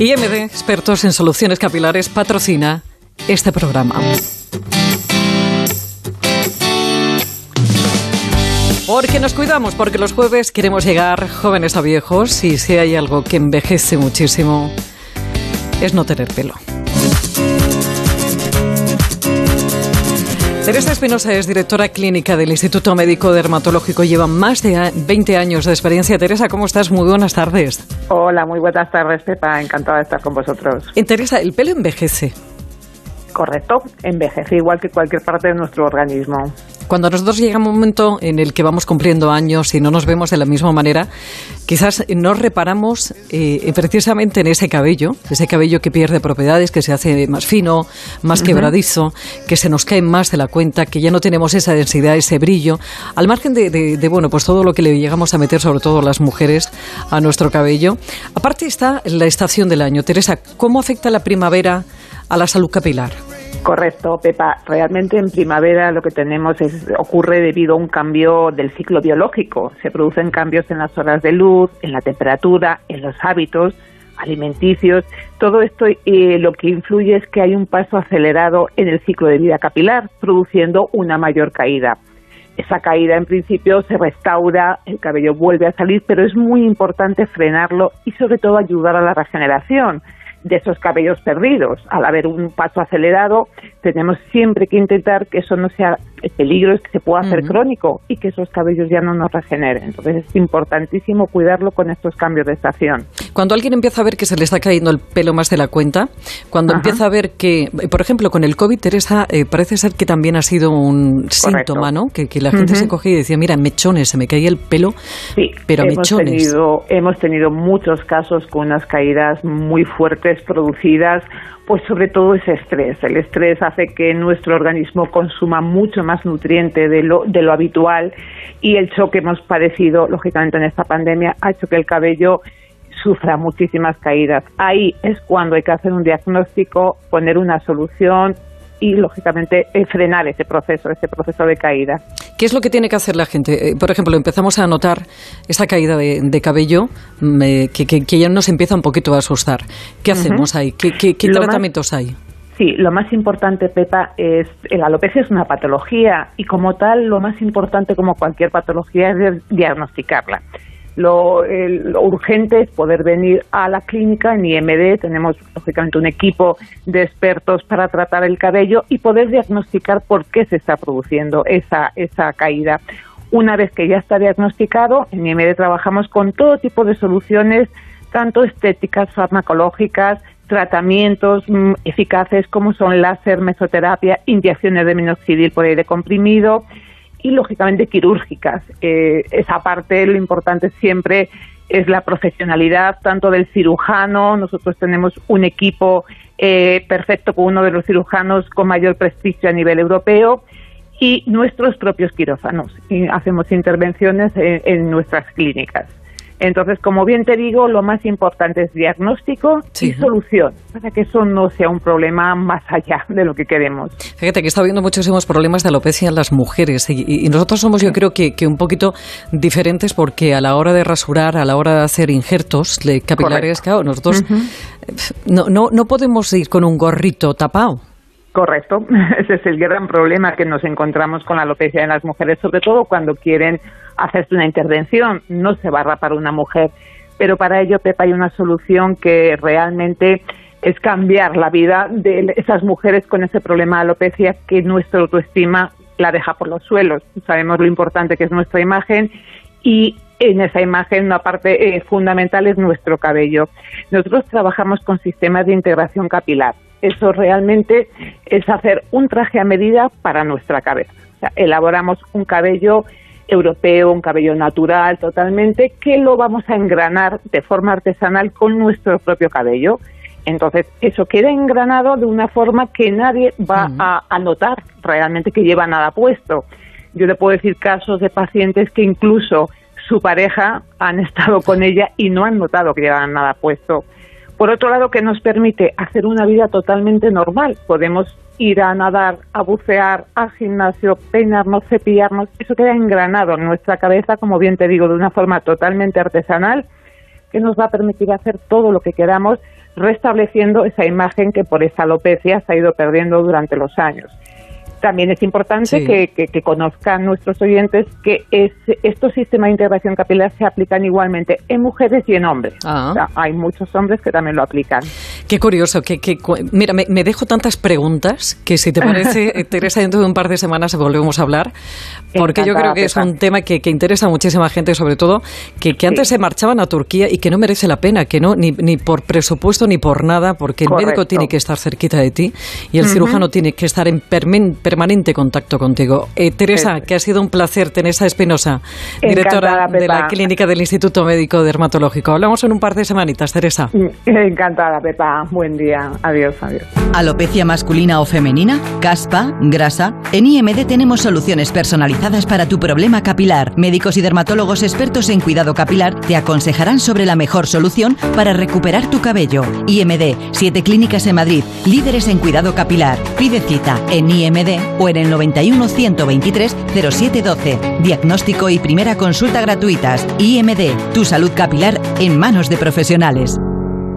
IMD, expertos en soluciones capilares, patrocina este programa. Porque nos cuidamos, porque los jueves queremos llegar jóvenes a viejos y si hay algo que envejece muchísimo es no tener pelo. Teresa Espinosa es directora clínica del Instituto Médico Dermatológico. Lleva más de 20 años de experiencia. Teresa, ¿cómo estás? Muy buenas tardes. Hola, muy buenas tardes, Pepa. Encantada de estar con vosotros. Teresa, ¿el pelo envejece? Correcto, envejece igual que cualquier parte de nuestro organismo. Cuando nosotros llega un momento en el que vamos cumpliendo años y no nos vemos de la misma manera, quizás no reparamos eh, precisamente en ese cabello, ese cabello que pierde propiedades, que se hace más fino, más quebradizo, que se nos cae más de la cuenta, que ya no tenemos esa densidad, ese brillo, al margen de, de bueno, pues todo lo que le llegamos a meter, sobre todo las mujeres, a nuestro cabello. Aparte está la estación del año. Teresa, ¿cómo afecta la primavera a la salud capilar? Correcto, Pepa. Realmente en primavera lo que tenemos es ocurre debido a un cambio del ciclo biológico. Se producen cambios en las horas de luz, en la temperatura, en los hábitos alimenticios. Todo esto eh, lo que influye es que hay un paso acelerado en el ciclo de vida capilar, produciendo una mayor caída. Esa caída en principio se restaura, el cabello vuelve a salir, pero es muy importante frenarlo y sobre todo ayudar a la regeneración de esos cabellos perdidos. Al haber un paso acelerado, tenemos siempre que intentar que eso no sea el peligro, es que se pueda hacer crónico y que esos cabellos ya no nos regeneren. Entonces es importantísimo cuidarlo con estos cambios de estación. Cuando alguien empieza a ver que se le está cayendo el pelo más de la cuenta, cuando empieza a ver que, por ejemplo, con el COVID, Teresa, eh, parece ser que también ha sido un síntoma, ¿no? Que, la gente se cogía y decía, mira, mechones, se me caía el pelo, sí, pero hemos mechones. Tenido, hemos tenido muchos casos con unas caídas muy fuertes producidas pues sobre todo ese estrés. El estrés hace que nuestro organismo consuma mucho más nutriente de lo, de lo habitual y el choque que hemos padecido, lógicamente, en esta pandemia ha hecho que el cabello sufra muchísimas caídas. Ahí es cuando hay que hacer un diagnóstico, poner una solución y, lógicamente, eh, frenar ese proceso, ese proceso de caída. ¿Qué es lo que tiene que hacer la gente? Eh, por ejemplo, empezamos a notar esa caída de, cabello mm, eh, que, ya nos empieza un poquito a asustar. ¿Qué hacemos ahí? ¿Qué, tratamientos hay? Sí, lo más importante, Pepa, es la alopecia es una patología y como tal, lo más importante como cualquier patología es diagnosticarla. Lo, urgente es poder venir a la clínica en IMD. Tenemos, lógicamente, un equipo de expertos para tratar el cabello y poder diagnosticar por qué se está produciendo esa, esa caída. Una vez que ya está diagnosticado, en IMD trabajamos con todo tipo de soluciones, tanto estéticas, farmacológicas, tratamientos mm, eficaces como son láser, mesoterapia, inyecciones de minoxidil por aire comprimido, y lógicamente quirúrgicas. Eh, esa parte, lo importante siempre es la profesionalidad tanto del cirujano. Nosotros tenemos un equipo eh, perfecto con uno de los cirujanos con mayor prestigio a nivel europeo y nuestros propios quirófanos. Y hacemos intervenciones en nuestras clínicas. Entonces, como bien te digo, lo más importante es diagnóstico y solución, para que eso no sea un problema más allá de lo que queremos. Fíjate que está habiendo muchísimos problemas de alopecia en las mujeres y, nosotros somos, yo creo que, un poquito diferentes porque a la hora de rasurar, a la hora de hacer injertos capilares, claro, nosotros no, no, no podemos ir con un gorrito tapado. Correcto, ese es el gran problema que nos encontramos con la alopecia en las mujeres, sobre todo cuando quieren hacerse una intervención, no se va a rapar una mujer, pero para ello, Pepa, hay una solución que realmente es cambiar la vida de esas mujeres con ese problema de alopecia que nuestra autoestima la deja por los suelos. Sabemos lo importante que es nuestra imagen y en esa imagen una parte eh, fundamental es nuestro cabello. Nosotros trabajamos con sistemas de integración capilar. Eso realmente es hacer un traje a medida para nuestra cabeza. elaboramos un cabello europeo, un cabello natural totalmente, que lo vamos a engranar de forma artesanal con nuestro propio cabello. Entonces, eso queda engranado de una forma que nadie va a, notar realmente que lleva nada puesto. Yo le puedo decir casos de pacientes que incluso su pareja han estado con ella y no han notado que llevan nada puesto. Por otro lado, que nos permite hacer una vida totalmente normal. Podemos ir a nadar, a bucear, al gimnasio, peinarnos, cepillarnos. Eso queda engranado en nuestra cabeza, como bien te digo, de una forma totalmente artesanal, que nos va a permitir hacer todo lo que queramos, restableciendo esa imagen que por esa alopecia se ha ido perdiendo durante los años. También es importante que, conozcan nuestros oyentes que estos sistemas de integración capilar se aplican igualmente en mujeres y en hombres. Ah. hay muchos hombres que también lo aplican. Qué curioso. Que, mira, me, dejo tantas preguntas que si te parece, Teresa, dentro de un par de semanas volvemos a hablar, porque yo creo que es un tema que, interesa a muchísima gente, sobre todo que, antes se marchaban a Turquía y que no merece la pena, que no, ni, ni por presupuesto ni por nada, porque el médico tiene que estar cerquita de ti y el cirujano tiene que estar en permanente contacto contigo. Eh, Teresa, que ha sido un placer, Teresa Espinosa, directora de la Clínica del Instituto Médico Dermatológico. Hablamos en un par de semanitas, Teresa. Encantada, Pepa. Buen día. Adiós, adiós. ¿Alopecia masculina o femenina? ¿Caspa? ¿Grasa? En IMD tenemos soluciones personalizadas para tu problema capilar. Médicos y dermatólogos expertos en cuidado capilar te aconsejarán sobre la mejor solución para recuperar tu cabello. IMD, siete clínicas en Madrid, líderes en cuidado capilar. Pide cita en IMD o en el 91 123 0712. Diagnóstico y primera consulta gratuitas. IMD, tu salud capilar en manos de profesionales.